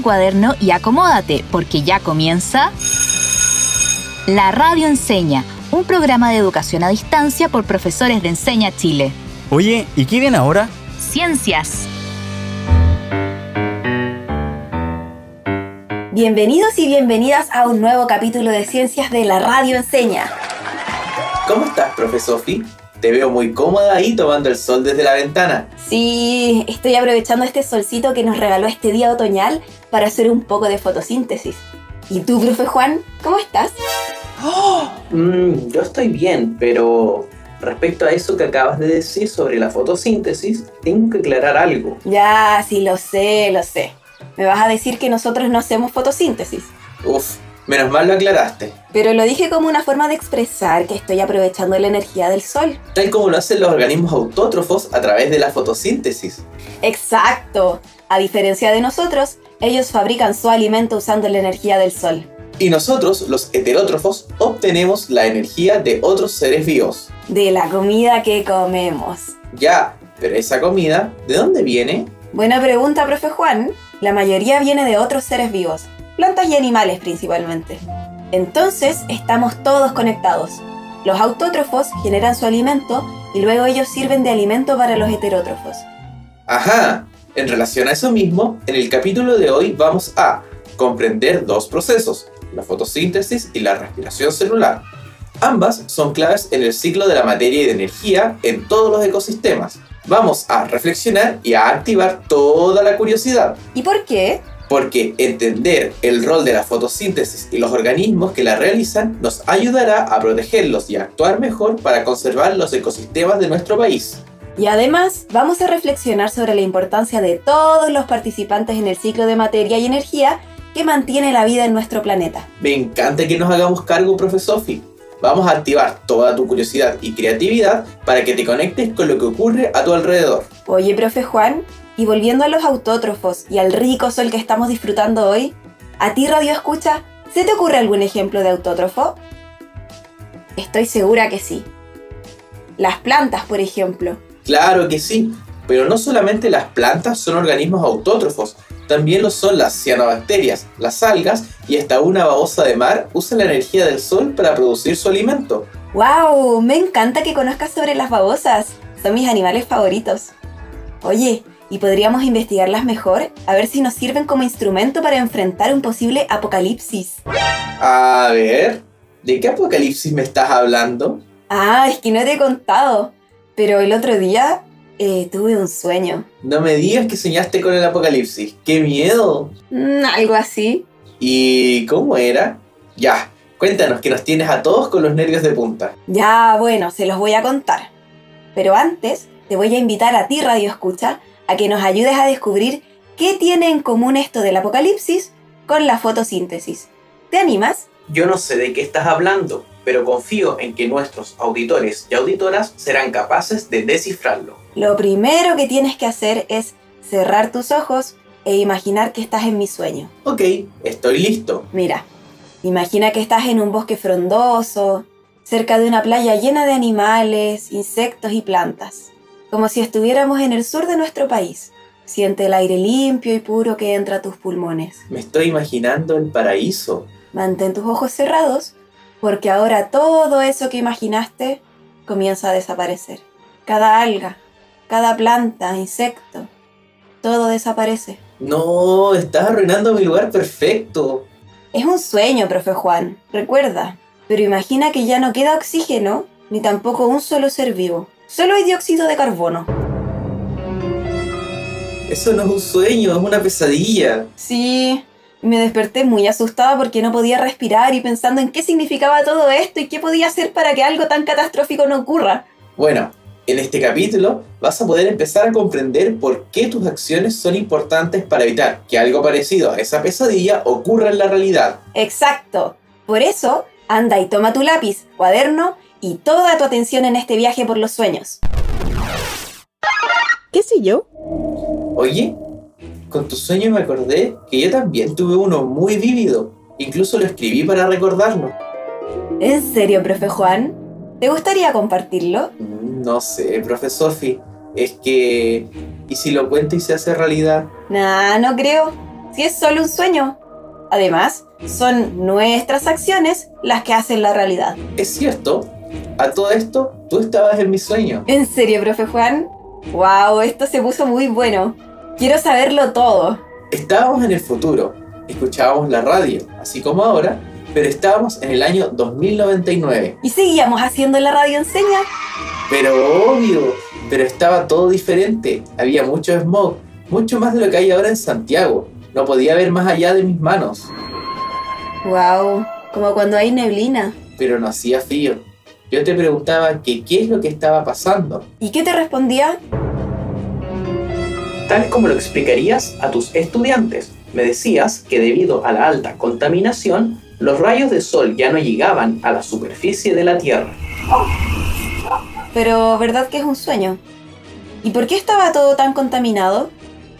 tu cuaderno y acomódate, porque ya comienza La Radio Enseña, un programa de educación a distancia por profesores de Enseña Chile. Oye, ¿y qué viene ahora? Ciencias. Bienvenidos y bienvenidas a un nuevo capítulo de Ciencias de la Radio Enseña. ¿Cómo estás, profe Sofi? Te veo muy cómoda ahí tomando el sol desde la ventana. Sí, estoy aprovechando este solcito que nos regaló este día otoñal para hacer un poco de fotosíntesis. ¿Y tú, profe Juan, cómo estás? Mm, yo estoy bien, pero respecto a eso que acabas de decir sobre la fotosíntesis, tengo que aclarar algo. Ya, sí, lo sé, lo sé. Me vas a decir que nosotros no hacemos fotosíntesis. Uf, menos mal lo aclaraste. Pero lo dije como una forma de expresar que estoy aprovechando la energía del sol. Tal como lo hacen los organismos autótrofos a través de la fotosíntesis. Exacto. A diferencia de nosotros, ellos fabrican su alimento usando la energía del sol. Y nosotros, los heterótrofos, obtenemos la energía de otros seres vivos. De la comida que comemos. Ya, pero esa comida, ¿de dónde viene? Buena pregunta, profe Juan. La mayoría viene de otros seres vivos, plantas y animales principalmente. Entonces, estamos todos conectados. Los autótrofos generan su alimento y luego ellos sirven de alimento para los heterótrofos. Ajá, en relación a eso mismo, en el capítulo de hoy vamos a comprender dos procesos, la fotosíntesis y la respiración celular. Ambas son claves en el ciclo de la materia y de energía en todos los ecosistemas. Vamos a reflexionar y a activar toda la curiosidad, ¿Y por qué? Porque entender el rol de la fotosíntesis y los organismos que la realizan nos ayudará a protegerlos y a actuar mejor para conservar los ecosistemas de nuestro país. Y además, vamos a reflexionar sobre la importancia de todos los participantes en el ciclo de materia y energía que mantiene la vida en nuestro planeta. Me encanta que nos hagamos cargo, profe Sofi. Vamos a activar toda tu curiosidad y creatividad para que te conectes con lo que ocurre a tu alrededor. Oye, profe Juan, y volviendo a los autótrofos y al rico sol que estamos disfrutando hoy, ¿a ti Radio Escucha se te ocurre algún ejemplo de autótrofo? Estoy segura que sí. Las plantas, por ejemplo. Claro que sí, pero no solamente las plantas son organismos autótrofos, también lo son las cianobacterias, las algas y hasta una babosa de mar usa la energía del sol para producir su alimento. ¡Wow! Me encanta que conozcas sobre las babosas. Son mis animales favoritos. Oye, ¿y podríamos investigarlas mejor? A ver si nos sirven como instrumento para enfrentar un posible apocalipsis. A ver, ¿de qué apocalipsis me estás hablando? Ah, es que no te he contado. Pero el otro día eh, tuve un sueño. No me digas que soñaste con el apocalipsis. ¡Qué miedo! Mm, algo así. ¿Y cómo era? Ya, cuéntanos que nos tienes a todos con los nervios de punta. Ya, bueno, se los voy a contar. Pero antes, te voy a invitar a ti, Radio Escucha, a que nos ayudes a descubrir qué tiene en común esto del apocalipsis con la fotosíntesis. ¿Te animas? Yo no sé de qué estás hablando, pero confío en que nuestros auditores y auditoras serán capaces de descifrarlo. Lo primero que tienes que hacer es cerrar tus ojos e imaginar que estás en mi sueño. Ok, estoy listo. Mira, imagina que estás en un bosque frondoso, cerca de una playa llena de animales, insectos y plantas, como si estuviéramos en el sur de nuestro país. Siente el aire limpio y puro que entra a tus pulmones. Me estoy imaginando el paraíso. Mantén tus ojos cerrados, porque ahora todo eso que imaginaste comienza a desaparecer. Cada alga, cada planta, insecto, todo desaparece. No, estás arruinando mi lugar perfecto. Es un sueño, profe Juan, recuerda. Pero imagina que ya no queda oxígeno, ni tampoco un solo ser vivo. Solo hay dióxido de carbono. Eso no es un sueño, es una pesadilla. Sí, me desperté muy asustada porque no podía respirar y pensando en qué significaba todo esto y qué podía hacer para que algo tan catastrófico no ocurra. Bueno, en este capítulo vas a poder empezar a comprender por qué tus acciones son importantes para evitar que algo parecido a esa pesadilla ocurra en la realidad. Exacto. Por eso, anda y toma tu lápiz, cuaderno y toda tu atención en este viaje por los sueños. ¿Qué sé yo? Oye, con tu sueño me acordé que yo también tuve uno muy vívido. Incluso lo escribí para recordarlo. ¿En serio, profe Juan? ¿Te gustaría compartirlo? Mm, No sé, profe Sofi. Es que... ¿Y si lo cuento y se hace realidad? Nah, no creo. si es solo un sueño. Además, son nuestras acciones las que hacen la realidad. Es cierto, a todo esto, tú estabas en mi sueño. ¿En serio, profe Juan? ¡Wow! Esto se puso muy bueno. Quiero saberlo todo. Estábamos en el futuro, escuchábamos la radio, así como ahora, pero estábamos en el año 2099. ¿Y seguíamos haciendo la radio enseña? Pero obvio, pero estaba todo diferente. Había mucho smog, mucho más de lo que hay ahora en Santiago. No podía ver más allá de mis manos, ¡Wow! Como cuando hay neblina. pero no hacía frío. Yo te preguntaba que qué es lo que estaba pasando. ¿Y qué te respondía? tal como lo explicarías a tus estudiantes. Me decías que debido a la alta contaminación, los rayos de sol ya no llegaban a la superficie de la Tierra. Pero, ¿verdad que es un sueño? ¿Y por qué estaba todo tan contaminado?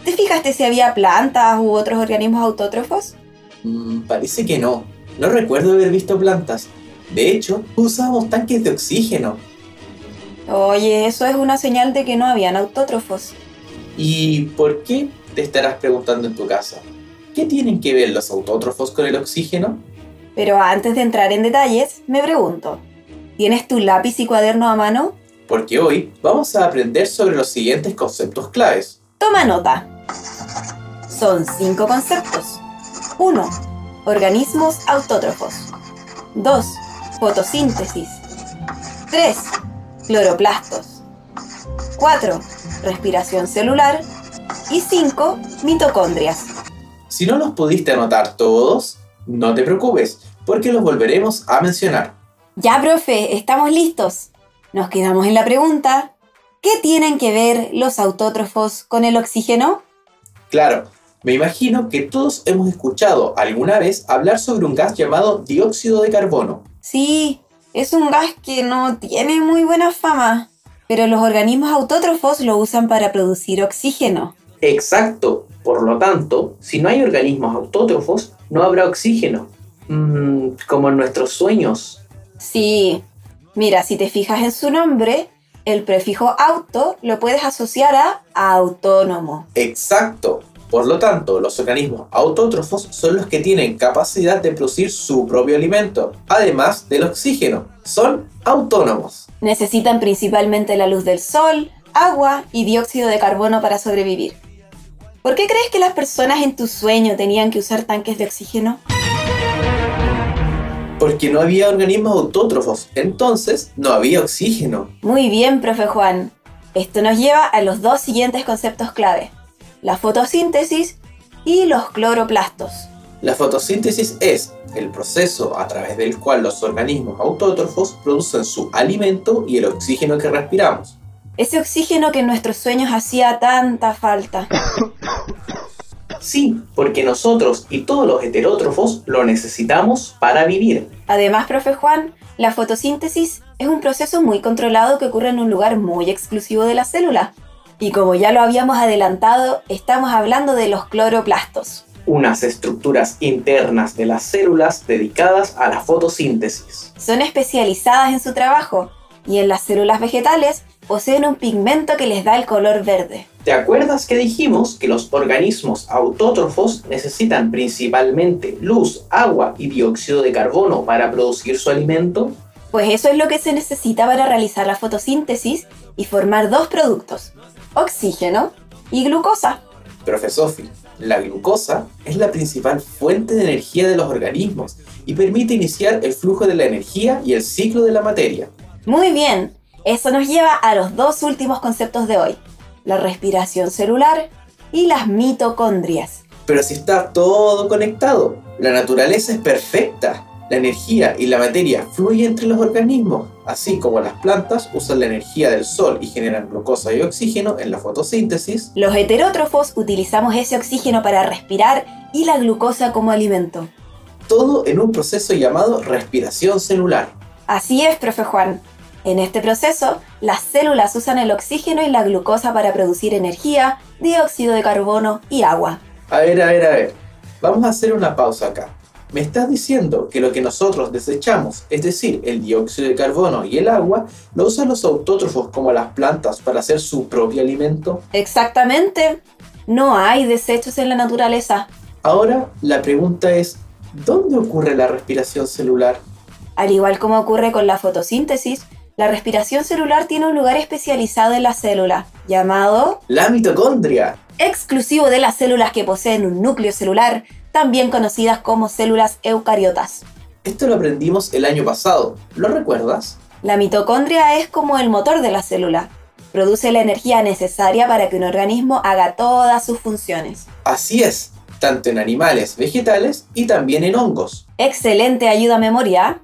¿Te fijaste si había plantas u otros organismos autótrofos? Mm, parece que no. No recuerdo haber visto plantas. De hecho, usábamos tanques de oxígeno. Oye, eso es una señal de que no habían autótrofos. ¿Y por qué? Te estarás preguntando en tu casa. ¿Qué tienen que ver los autótrofos con el oxígeno? Pero antes de entrar en detalles, me pregunto, ¿tienes tu lápiz y cuaderno a mano? Porque hoy vamos a aprender sobre los siguientes conceptos claves. Toma nota. Son cinco conceptos. 1. Organismos autótrofos. 2. Fotosíntesis. 3. Cloroplastos. 4. Respiración celular. Y 5. Mitocondrias. Si no los pudiste anotar todos, no te preocupes, porque los volveremos a mencionar. Ya, profe, estamos listos. Nos quedamos en la pregunta, ¿qué tienen que ver los autótrofos con el oxígeno? Claro, me imagino que todos hemos escuchado alguna vez hablar sobre un gas llamado dióxido de carbono. Sí, es un gas que no tiene muy buena fama, pero los organismos autótrofos lo usan para producir oxígeno. Exacto. Por lo tanto, si no hay organismos autótrofos, no habrá oxígeno. Mm, como en nuestros sueños. Sí, mira, si te fijas en su nombre, el prefijo auto lo puedes asociar a autónomo. Exacto. Por lo tanto, los organismos autótrofos son los que tienen capacidad de producir su propio alimento, además del oxígeno. Son autónomos. Necesitan principalmente la luz del sol, agua y dióxido de carbono para sobrevivir. ¿Por qué crees que las personas en tu sueño tenían que usar tanques de oxígeno? Porque no había organismos autótrofos, entonces no había oxígeno. Muy bien, profe Juan. Esto nos lleva a los dos siguientes conceptos clave. La fotosíntesis y los cloroplastos. La fotosíntesis es el proceso a través del cual los organismos autótrofos producen su alimento y el oxígeno que respiramos. Ese oxígeno que en nuestros sueños hacía tanta falta. Sí, porque nosotros y todos los heterótrofos lo necesitamos para vivir. Además, profe Juan, la fotosíntesis es un proceso muy controlado que ocurre en un lugar muy exclusivo de la célula. Y como ya lo habíamos adelantado, estamos hablando de los cloroplastos. Unas estructuras internas de las células dedicadas a la fotosíntesis. Son especializadas en su trabajo y en las células vegetales poseen un pigmento que les da el color verde. ¿Te acuerdas que dijimos que los organismos autótrofos necesitan principalmente luz, agua y dióxido de carbono para producir su alimento? Pues eso es lo que se necesita para realizar la fotosíntesis y formar dos productos, oxígeno y glucosa. Profe Sofi, la glucosa es la principal fuente de energía de los organismos y permite iniciar el flujo de la energía y el ciclo de la materia. Muy bien, eso nos lleva a los dos últimos conceptos de hoy, la respiración celular y las mitocondrias. Pero si está todo conectado, la naturaleza es perfecta. La energía y la materia fluyen entre los organismos, así como las plantas usan la energía del sol y generan glucosa y oxígeno en la fotosíntesis. Los heterótrofos utilizamos ese oxígeno para respirar y la glucosa como alimento. Todo en un proceso llamado respiración celular. Así es, profe Juan. En este proceso, las células usan el oxígeno y la glucosa para producir energía, dióxido de carbono y agua. A ver, a ver, a ver. Vamos a hacer una pausa acá. Me estás diciendo que lo que nosotros desechamos, es decir, el dióxido de carbono y el agua, lo usan los autótrofos como las plantas para hacer su propio alimento. Exactamente. No hay desechos en la naturaleza. Ahora la pregunta es, ¿dónde ocurre la respiración celular? Al igual como ocurre con la fotosíntesis, la respiración celular tiene un lugar especializado en la célula, llamado La mitocondria. exclusivo de las células que poseen un núcleo celular, también conocidas como células eucariotas. Esto lo aprendimos el año pasado, ¿lo recuerdas? La mitocondria es como el motor de la célula. Produce la energía necesaria para que un organismo haga todas sus funciones. Así es, tanto en animales, vegetales y también en hongos. Excelente ayuda a memoria.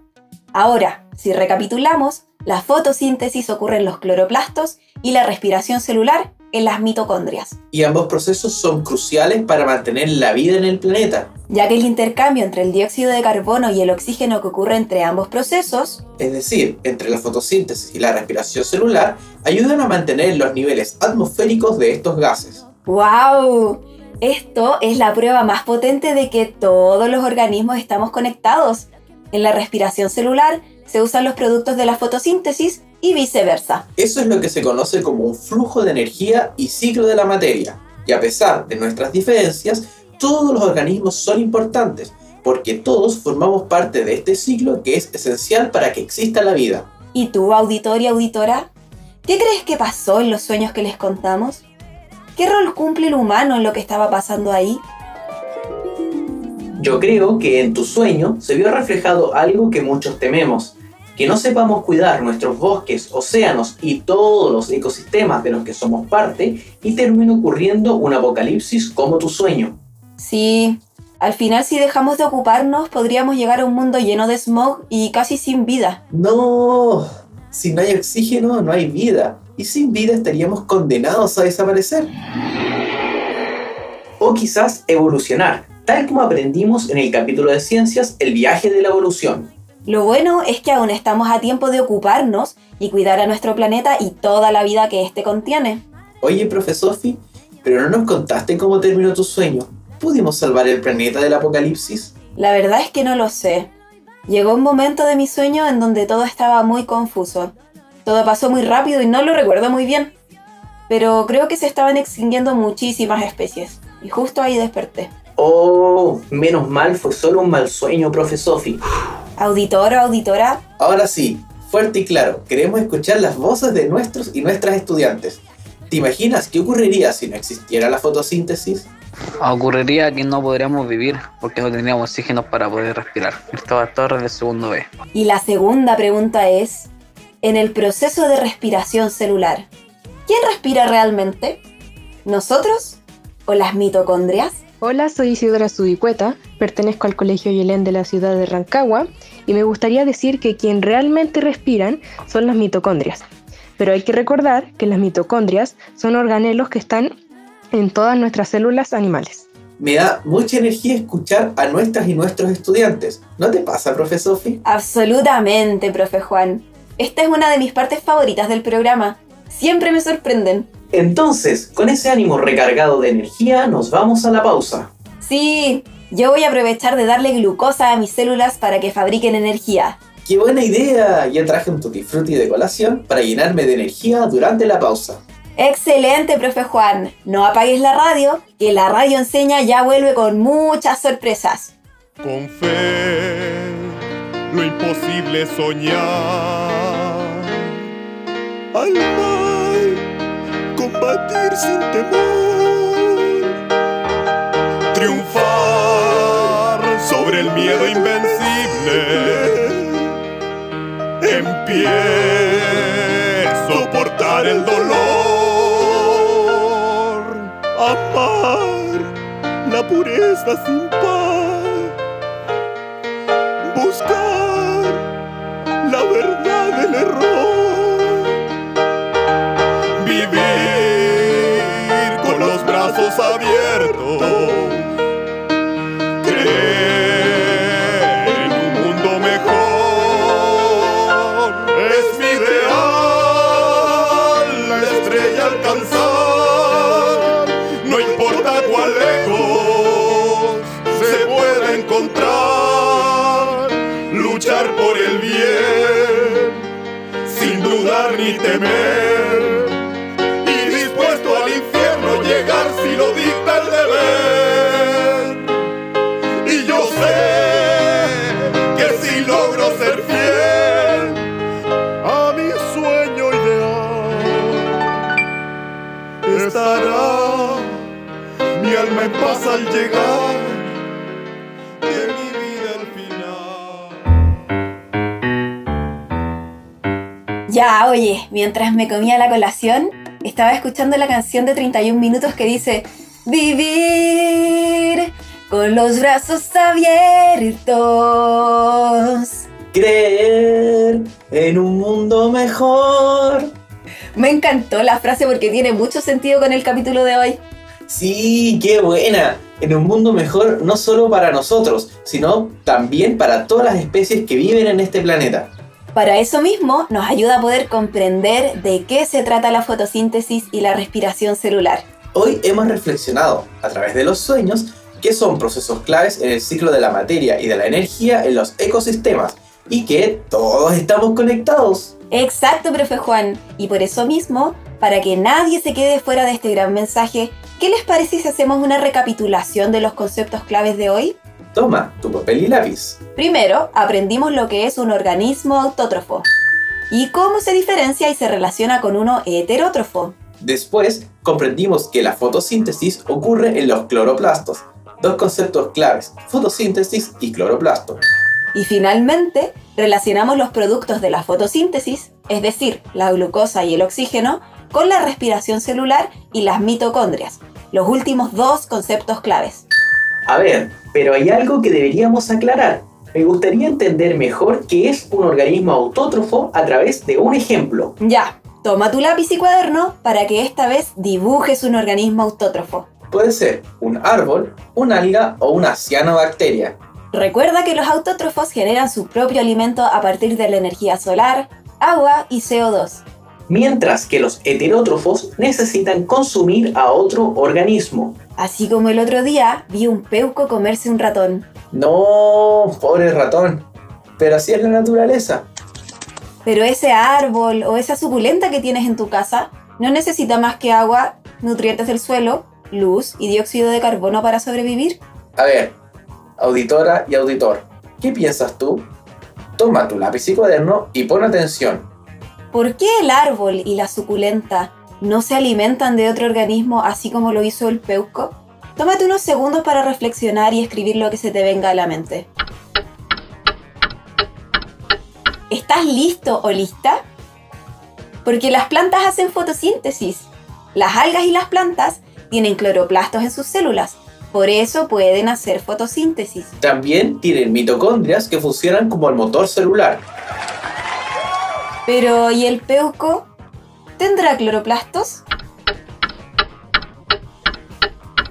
Ahora, si recapitulamos, la fotosíntesis ocurre en los cloroplastos y la respiración celular en las mitocondrias, Y ambos procesos son cruciales para mantener la vida en el planeta. ya que el intercambio entre el dióxido de carbono y el oxígeno que ocurre entre ambos procesos Es decir, entre la fotosíntesis y la respiración celular, ayudan a mantener los niveles atmosféricos de estos gases. ¡Wow! Esto es la prueba más potente de que todos los organismos estamos conectados. En la respiración celular se usan los productos de la fotosíntesis y viceversa. Eso es lo que se conoce como un flujo de energía y ciclo de la materia. Y a pesar de nuestras diferencias, todos los organismos son importantes, porque todos formamos parte de este ciclo que es esencial para que exista la vida. ¿Y tú, auditor y auditora? ¿Qué crees que pasó en los sueños que les contamos? ¿Qué rol cumple el humano en lo que estaba pasando ahí? Yo creo que en tu sueño se vio reflejado algo que muchos tememos, que no sepamos cuidar nuestros bosques, océanos y todos los ecosistemas de los que somos parte y termine ocurriendo un apocalipsis como tu sueño. Sí, al final si dejamos de ocuparnos podríamos llegar a un mundo lleno de smog y casi sin vida. No, si no hay oxígeno no hay vida, y sin vida estaríamos condenados a desaparecer. O quizás evolucionar, tal como aprendimos en el capítulo de ciencias El viaje de la evolución. Lo bueno es que aún estamos a tiempo de ocuparnos y cuidar a nuestro planeta y toda la vida que éste contiene. Oye, profe Sophie, pero no nos contaste cómo terminó tu sueño. ¿Pudimos salvar el planeta del apocalipsis? La verdad es que no lo sé. Llegó un momento de mi sueño en donde todo estaba muy confuso. Todo pasó muy rápido y no lo recuerdo muy bien. Pero creo que se estaban extinguiendo muchísimas especies. Y justo ahí desperté. Oh, menos mal fue solo un mal sueño, profe Sophie. Auditor o auditora, Ahora sí, fuerte y claro, queremos escuchar las voces de nuestros y nuestras estudiantes. ¿Te imaginas qué ocurriría si no existiera la fotosíntesis? Ocurriría que no podríamos vivir porque no tendríamos oxígeno para poder respirar. Cristóbal Torres de segundo B. Y la segunda pregunta es, en el proceso de respiración celular, ¿quién respira realmente? ¿Nosotros o las mitocondrias? Hola, soy Isidora Sudicueta, pertenezco al Colegio Yelén de la ciudad de Rancagua y me gustaría decir que quien realmente respiran son las mitocondrias. Pero hay que recordar que las mitocondrias son organelos que están en todas nuestras células animales. Me da mucha energía escuchar a nuestras y nuestros estudiantes. ¿No te pasa, profe Sophie? Absolutamente, profe Juan. Esta es una de mis partes favoritas del programa. Siempre me sorprenden. Entonces, con ese ánimo recargado de energía, nos vamos a la pausa. Sí, yo voy a aprovechar de darle glucosa a mis células para que fabriquen energía. ¡Qué buena idea! Ya traje un tutti frutti de colación para llenarme de energía durante la pausa. Excelente, profe Juan. No apagues la radio, que la radio enseña ya vuelve con muchas sorpresas. Con fe, lo imposible es soñar. Al mal, combatir sin temor. Triunfar sobre el miedo invencible. En pie, soportar el dolor. Amar la pureza sin luchar por el bien, sin dudar ni temer, y dispuesto al infierno llegar si lo dicta el deber. Y yo sé que si logro ser fiel a mi sueño ideal, estará mi alma en paz al llegar. Oye, mientras me comía la colación, estaba escuchando la canción de 31 minutos que dice Vivir con los brazos abiertos. Creer en un mundo mejor. Me encantó la frase porque tiene mucho sentido con el capítulo de hoy. Sí, qué buena. En un mundo mejor no solo para nosotros, sino también para todas las especies que viven en este planeta. Para eso mismo nos ayuda a poder comprender de qué se trata la fotosíntesis y la respiración celular. Hoy hemos reflexionado, a través de los sueños, que son procesos claves en el ciclo de la materia y de la energía en los ecosistemas y que todos estamos conectados. Exacto, profe Juan. Y por eso mismo, para que nadie se quede fuera de este gran mensaje, ¿qué les parece si hacemos una recapitulación de los conceptos claves de hoy? Toma tu papel y lápiz. Primero, aprendimos lo que es un organismo autótrofo y cómo se diferencia y se relaciona con uno heterótrofo. Después, comprendimos que la fotosíntesis ocurre en los cloroplastos. Dos conceptos claves, fotosíntesis y cloroplasto. Y finalmente, relacionamos los productos de la fotosíntesis, es decir, la glucosa y el oxígeno, con la respiración celular y las mitocondrias, los últimos dos conceptos claves. A ver, pero hay algo que deberíamos aclarar. Me gustaría entender mejor qué es un organismo autótrofo a través de un ejemplo. Ya, toma tu lápiz y cuaderno para que esta vez dibujes un organismo autótrofo. Puede ser un árbol, un alga o una cianobacteria. Recuerda que los autótrofos generan su propio alimento a partir de la energía solar, agua y CO2. Mientras que los heterótrofos necesitan consumir a otro organismo. Así como el otro día vi un peuco comerse un ratón. No, pobre ratón. Pero así es la naturaleza. Pero ese árbol o esa suculenta que tienes en tu casa no necesita más que agua, nutrientes del suelo, luz y dióxido de carbono para sobrevivir. A ver, auditora y auditor, ¿qué piensas tú? Toma tu lápiz y cuaderno y pon atención. ¿Por qué el árbol y la suculenta no se alimentan de otro organismo así como lo hizo el peuco? Tómate unos segundos para reflexionar y escribir lo que se te venga a la mente. ¿Estás listo o lista? Porque las plantas hacen fotosíntesis. Las algas y las plantas tienen cloroplastos en sus células, por eso pueden hacer fotosíntesis. También tienen mitocondrias que funcionan como el motor celular. Pero, ¿y el peuco? ¿Tendrá cloroplastos?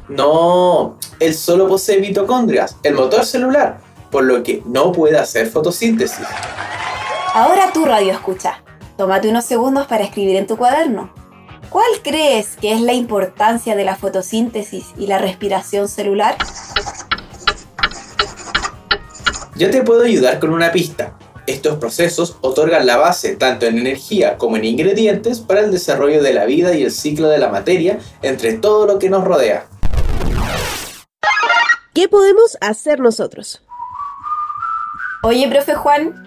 No, él solo posee mitocondrias, el motor celular, por lo que no puede hacer fotosíntesis. Ahora tú radio escucha. Tómate unos segundos para escribir en tu cuaderno. ¿Cuál crees que es la importancia de la fotosíntesis y la respiración celular? Yo te puedo ayudar con una pista. Estos procesos otorgan la base tanto en energía como en ingredientes para el desarrollo de la vida y el ciclo de la materia entre todo lo que nos rodea. ¿Qué podemos hacer nosotros? Oye, profe Juan,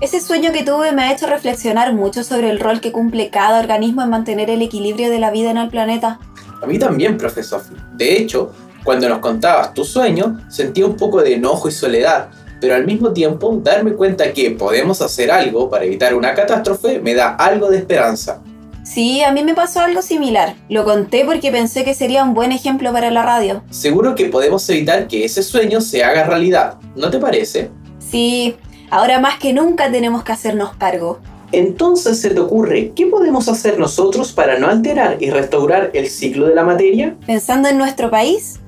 ese sueño que tuve me ha hecho reflexionar mucho sobre el rol que cumple cada organismo en mantener el equilibrio de la vida en el planeta. A mí también, profe Sophie. De hecho, cuando nos contabas tu sueño, sentía un poco de enojo y soledad, pero al mismo tiempo darme cuenta que podemos hacer algo para evitar una catástrofe me da algo de esperanza. Sí, a mí me pasó algo similar. Lo conté porque pensé que sería un buen ejemplo para la radio. Seguro que podemos evitar que ese sueño se haga realidad, ¿no te parece? Sí, ahora más que nunca tenemos que hacernos cargo. Entonces se te ocurre, ¿qué podemos hacer nosotros para no alterar y restaurar el ciclo de la materia? Pensando en nuestro país,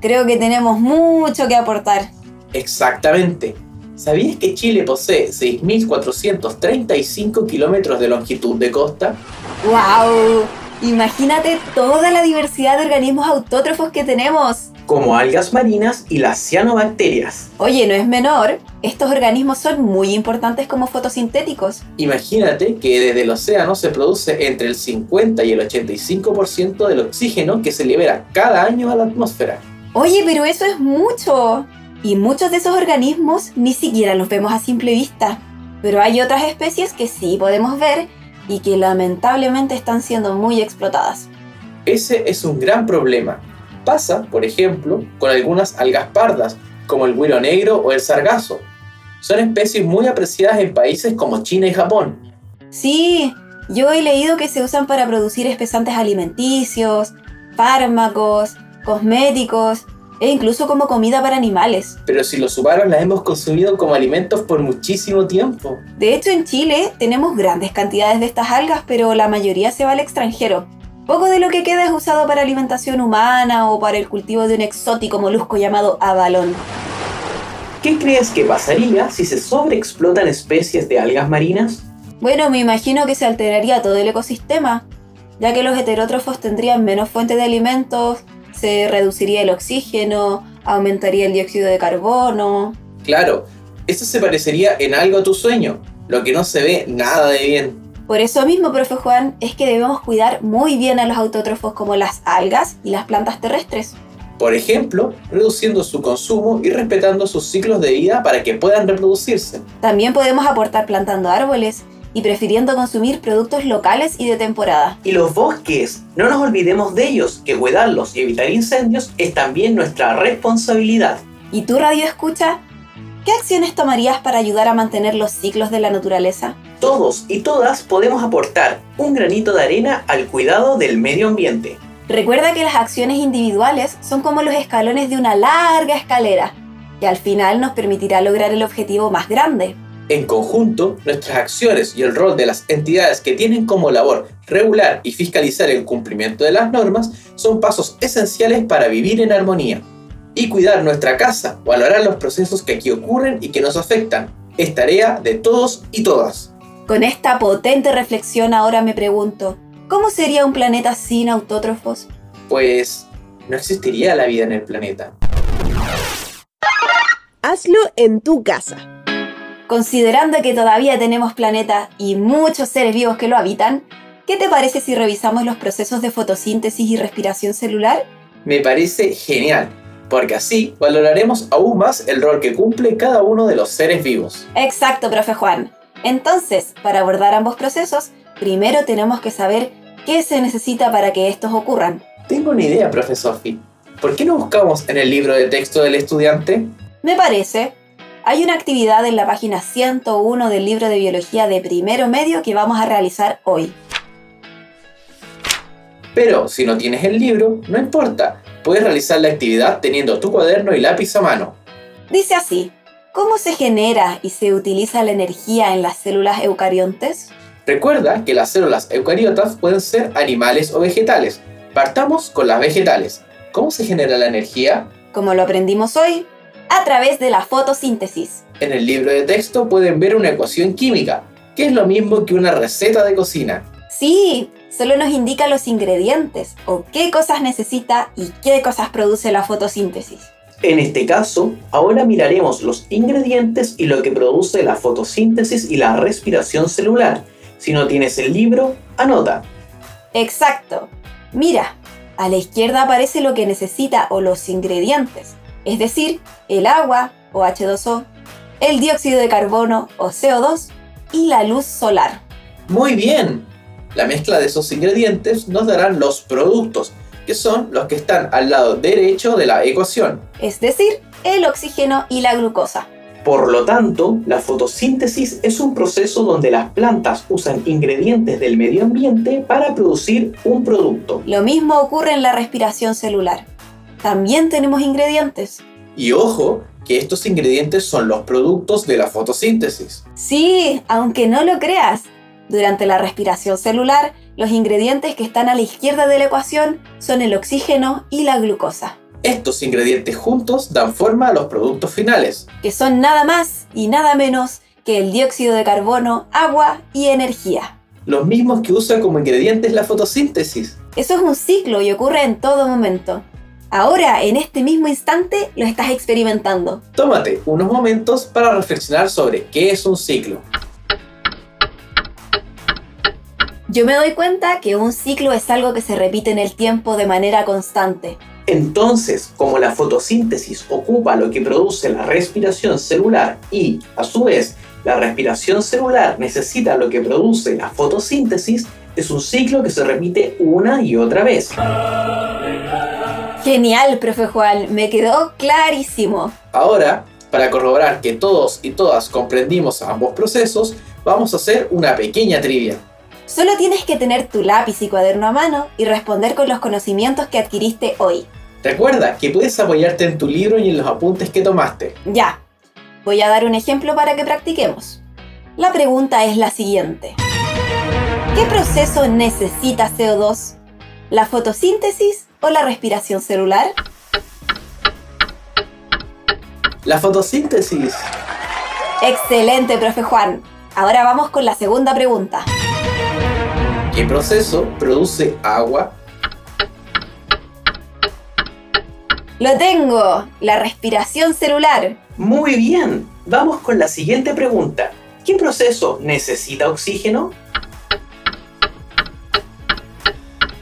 creo que tenemos mucho que aportar. Exactamente. ¿Sabías que Chile posee 6.435 kilómetros de longitud de costa? ¡Wow! Imagínate toda la diversidad de organismos autótrofos que tenemos. Como algas marinas y las cianobacterias. Oye, no es menor, estos organismos son muy importantes como fotosintéticos. Imagínate que desde el océano se produce entre el 50 y el 85% del oxígeno que se libera cada año a la atmósfera. Oye, pero eso es mucho. Y muchos de esos organismos ni siquiera los vemos a simple vista. Pero hay otras especies que sí podemos ver y que lamentablemente están siendo muy explotadas. Ese es un gran problema. Pasa, por ejemplo, con algunas algas pardas, como el güiro negro o el sargazo. Son especies muy apreciadas en países como China y Japón. Sí, yo he leído que se usan para producir espesantes alimenticios, fármacos, cosméticos e incluso como comida para animales. Pero si los humanos las hemos consumido como alimentos por muchísimo tiempo. De hecho, en Chile tenemos grandes cantidades de estas algas, pero la mayoría se va al extranjero. Poco de lo que queda es usado para alimentación humana o para el cultivo de un exótico molusco llamado abalón. ¿Qué crees que pasaría si se sobreexplotan especies de algas marinas? Bueno, me imagino que se alteraría todo el ecosistema, ya que los heterótrofos tendrían menos fuentes de alimentos, se reduciría el oxígeno, aumentaría el dióxido de carbono. Claro, eso se parecería en algo a tu sueño, lo que no se ve nada de bien. Por eso mismo, profe Juan, es que debemos cuidar muy bien a los autótrofos como las algas y las plantas terrestres. Por ejemplo, reduciendo su consumo y respetando sus ciclos de vida para que puedan reproducirse. También podemos aportar plantando árboles y prefiriendo consumir productos locales y de temporada. Y los bosques, no nos olvidemos de ellos, que cuidarlos y evitar incendios es también nuestra responsabilidad. ¿Y tú, Radio Escucha? ¿Qué acciones tomarías para ayudar a mantener los ciclos de la naturaleza? Todos y todas podemos aportar un granito de arena al cuidado del medio ambiente. Recuerda que las acciones individuales son como los escalones de una larga escalera, que al final nos permitirá lograr el objetivo más grande. En conjunto, nuestras acciones y el rol de las entidades que tienen como labor regular y fiscalizar el cumplimiento de las normas son pasos esenciales para vivir en armonía. Y cuidar nuestra casa, valorar los procesos que aquí ocurren y que nos afectan, es tarea de todos y todas. Con esta potente reflexión ahora me pregunto, ¿cómo sería un planeta sin autótrofos? Pues no existiría la vida en el planeta. Hazlo en tu casa. Considerando que todavía tenemos planeta y muchos seres vivos que lo habitan, ¿qué te parece si revisamos los procesos de fotosíntesis y respiración celular? Me parece genial, porque así valoraremos aún más el rol que cumple cada uno de los seres vivos. Exacto, profe Juan. Entonces, para abordar ambos procesos, primero tenemos que saber qué se necesita para que estos ocurran. Tengo una idea, profe Sophie. ¿Por qué no buscamos en el libro de texto del estudiante? Me parece. Hay una actividad en la página 101 del libro de biología de primero medio que vamos a realizar hoy. Pero si no tienes el libro, no importa. Puedes realizar la actividad teniendo tu cuaderno y lápiz a mano. Dice así, ¿cómo se genera y se utiliza la energía en las células eucariontes? Recuerda que las células eucariotas pueden ser animales o vegetales. Partamos con las vegetales. ¿Cómo se genera la energía? Como lo aprendimos hoy, a través de la fotosíntesis. En el libro de texto pueden ver una ecuación química, que es lo mismo que una receta de cocina. Sí, solo nos indica los ingredientes o qué cosas necesita y qué cosas produce la fotosíntesis. En este caso, ahora miraremos los ingredientes y lo que produce la fotosíntesis y la respiración celular. Si no tienes el libro, anota. Exacto. Mira, a la izquierda aparece lo que necesita o los ingredientes, es decir, el agua o H2O, el dióxido de carbono o CO2 y la luz solar. Muy bien. La mezcla de esos ingredientes nos darán los productos, que son los que están al lado derecho de la ecuación. Es decir, el oxígeno y la glucosa. Por lo tanto, la fotosíntesis es un proceso donde las plantas usan ingredientes del medio ambiente para producir un producto. Lo mismo ocurre en la respiración celular. También tenemos ingredientes. Y ojo, que estos ingredientes son los productos de la fotosíntesis. Sí, aunque no lo creas. Durante la respiración celular, los ingredientes que están a la izquierda de la ecuación son el oxígeno y la glucosa, Estos ingredientes juntos dan forma a los productos finales. que son nada más y nada menos que el dióxido de carbono, agua y energía. Los mismos que usa como ingredientes la fotosíntesis. Eso es un ciclo y ocurre en todo momento. Ahora, en este mismo instante, lo estás experimentando. Tómate unos momentos para reflexionar sobre qué es un ciclo. Yo me doy cuenta que un ciclo es algo que se repite en el tiempo de manera constante. Entonces, como la fotosíntesis ocupa lo que produce la respiración celular y, a su vez, la respiración celular necesita lo que produce la fotosíntesis, es un ciclo que se repite una y otra vez. Genial, profe Juan, me quedó clarísimo. Ahora, para corroborar que todos y todas comprendimos ambos procesos, vamos a hacer una pequeña trivia. Solo tienes que tener tu lápiz y cuaderno a mano y responder con los conocimientos que adquiriste hoy. Recuerda que puedes apoyarte en tu libro y en los apuntes que tomaste. Ya, voy a dar un ejemplo para que practiquemos. La pregunta es la siguiente. ¿Qué proceso necesita CO2? ¿La fotosíntesis o la respiración celular? La fotosíntesis. Excelente, profe Juan. Ahora vamos con la segunda pregunta. ¿Qué proceso produce agua? Lo tengo, la respiración celular. Muy bien, vamos con la siguiente pregunta. ¿Qué proceso necesita oxígeno?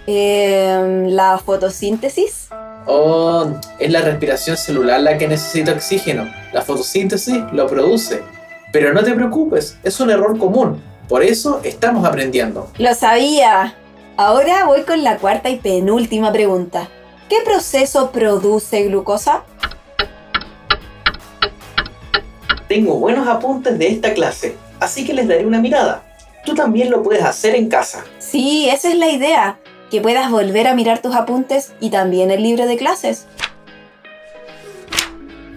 Em, ¿La fotosíntesis? Oh, es la respiración celular la que necesita oxígeno. La fotosíntesis lo produce. Pero no te preocupes, es un error común. Por eso estamos aprendiendo. Lo sabía. Ahora voy con la cuarta y penúltima pregunta. ¿Qué proceso produce glucosa? Tengo buenos apuntes de esta clase, así que les daré una mirada. Tú también lo puedes hacer en casa. Sí, esa es la idea. Que puedas volver a mirar tus apuntes y también el libro de clases.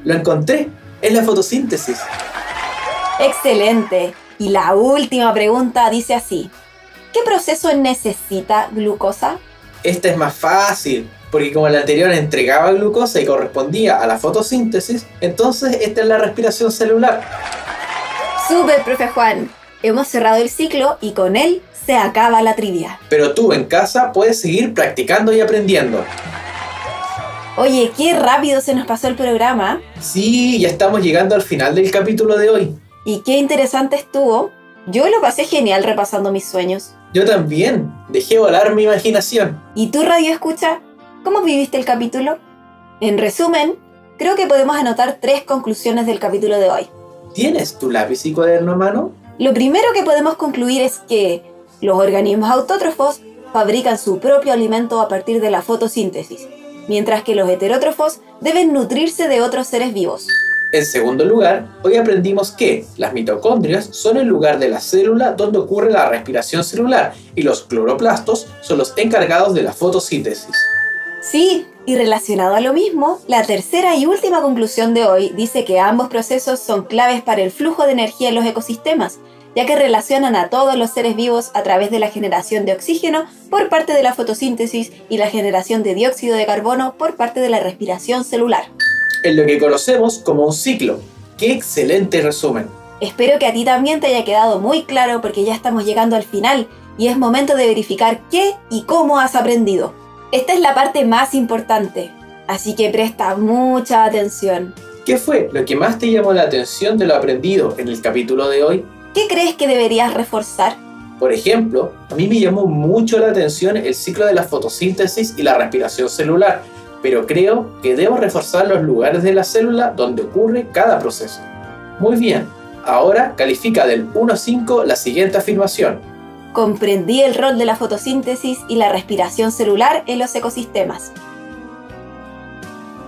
Lo encontré. Es la fotosíntesis. Excelente. Y la última pregunta dice así. ¿Qué proceso necesita glucosa? Esta es más fácil, porque como la anterior entregaba glucosa y correspondía a la fotosíntesis, entonces esta es la respiración celular. Super, profe Juan. Hemos cerrado el ciclo y con él se acaba la trivia. Pero tú en casa puedes seguir practicando y aprendiendo. Oye, qué rápido se nos pasó el programa. Sí, ya estamos llegando al final del capítulo de hoy. Y qué interesante estuvo. Yo lo pasé genial repasando mis sueños. Yo también. Dejé volar mi imaginación. ¿Y tú, Radio Escucha? ¿Cómo viviste el capítulo? En resumen, creo que podemos anotar tres conclusiones del capítulo de hoy. ¿Tienes tu lápiz y cuaderno a mano? Lo primero que podemos concluir es que los organismos autótrofos fabrican su propio alimento a partir de la fotosíntesis, mientras que los heterótrofos deben nutrirse de otros seres vivos. En segundo lugar, hoy aprendimos que las mitocondrias son el lugar de la célula donde ocurre la respiración celular y los cloroplastos son los encargados de la fotosíntesis. Sí, y relacionado a lo mismo, la tercera y última conclusión de hoy dice que ambos procesos son claves para el flujo de energía en los ecosistemas, ya que relacionan a todos los seres vivos a través de la generación de oxígeno por parte de la fotosíntesis y la generación de dióxido de carbono por parte de la respiración celular. En lo que conocemos como un ciclo. ¡Qué excelente resumen! Espero que a ti también te haya quedado muy claro porque ya estamos llegando al final y es momento de verificar qué y cómo has aprendido. Esta es la parte más importante, así que presta mucha atención. ¿Qué fue lo que más te llamó la atención de lo aprendido en el capítulo de hoy? ¿Qué crees que deberías reforzar? Por ejemplo, a mí me llamó mucho la atención el ciclo de la fotosíntesis y la respiración celular, pero creo que debo reforzar los lugares de la célula donde ocurre cada proceso. Muy bien, ahora califica del 1 a 5 la siguiente afirmación. Comprendí el rol de la fotosíntesis y la respiración celular en los ecosistemas.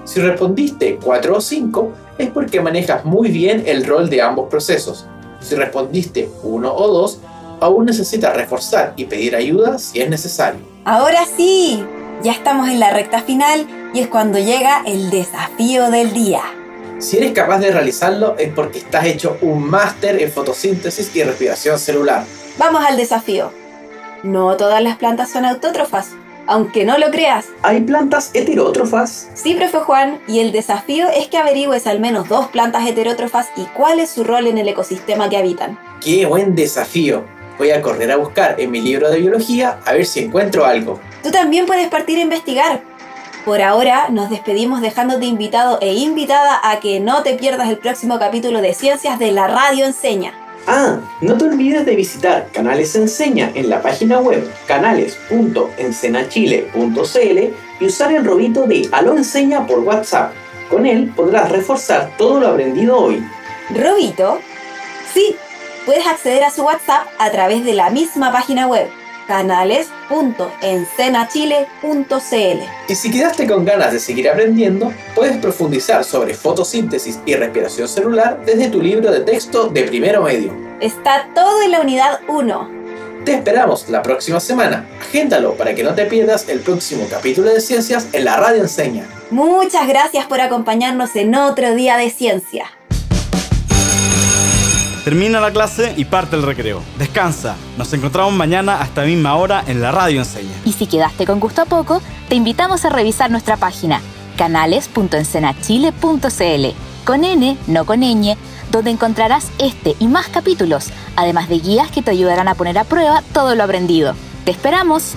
Si respondiste 4 o 5, es porque manejas muy bien el rol de ambos procesos. Si respondiste 1 o 2, aún necesitas reforzar y pedir ayuda si es necesario. Ahora sí, ya estamos en la recta final y es cuando llega el desafío del día. Si eres capaz de realizarlo es porque estás hecho un máster en fotosíntesis y respiración celular. Vamos al desafío. No todas las plantas son autótrofas, aunque no lo creas. ¿Hay plantas heterótrofas? Sí, profe Juan, y el desafío es que averigües al menos dos plantas heterótrofas y cuál es su rol en el ecosistema que habitan. ¡Qué buen desafío! Voy a correr a buscar en mi libro de biología a ver si encuentro algo. Tú también puedes partir a investigar. Por ahora nos despedimos dejándote invitado e invitada a que no te pierdas el próximo capítulo de Ciencias de la Radio Enseña. Ah, no te olvides de visitar Canales Enseña en la página web canales.ensenachile.cl y usar el robito de Aló Enseña por WhatsApp. Con él podrás reforzar todo lo aprendido hoy. ¿Robito? Sí, puedes acceder a su WhatsApp a través de la misma página web canales.encenachile.cl. Y si quedaste con ganas de seguir aprendiendo, puedes profundizar sobre fotosíntesis y respiración celular desde tu libro de texto de primero medio. Está todo en la unidad 1. Te esperamos la próxima semana. Agéndalo para que no te pierdas el próximo capítulo de ciencias en la radio enseña. Muchas gracias por acompañarnos en otro día de ciencia. Termina la clase y parte el recreo. Descansa. Nos encontramos mañana a esta misma hora en la radio enseña. Y si quedaste con gusto a poco, te invitamos a revisar nuestra página canales.encenachile.cl con N, no con ñ, donde encontrarás este y más capítulos, además de guías que te ayudarán a poner a prueba todo lo aprendido. ¡Te esperamos!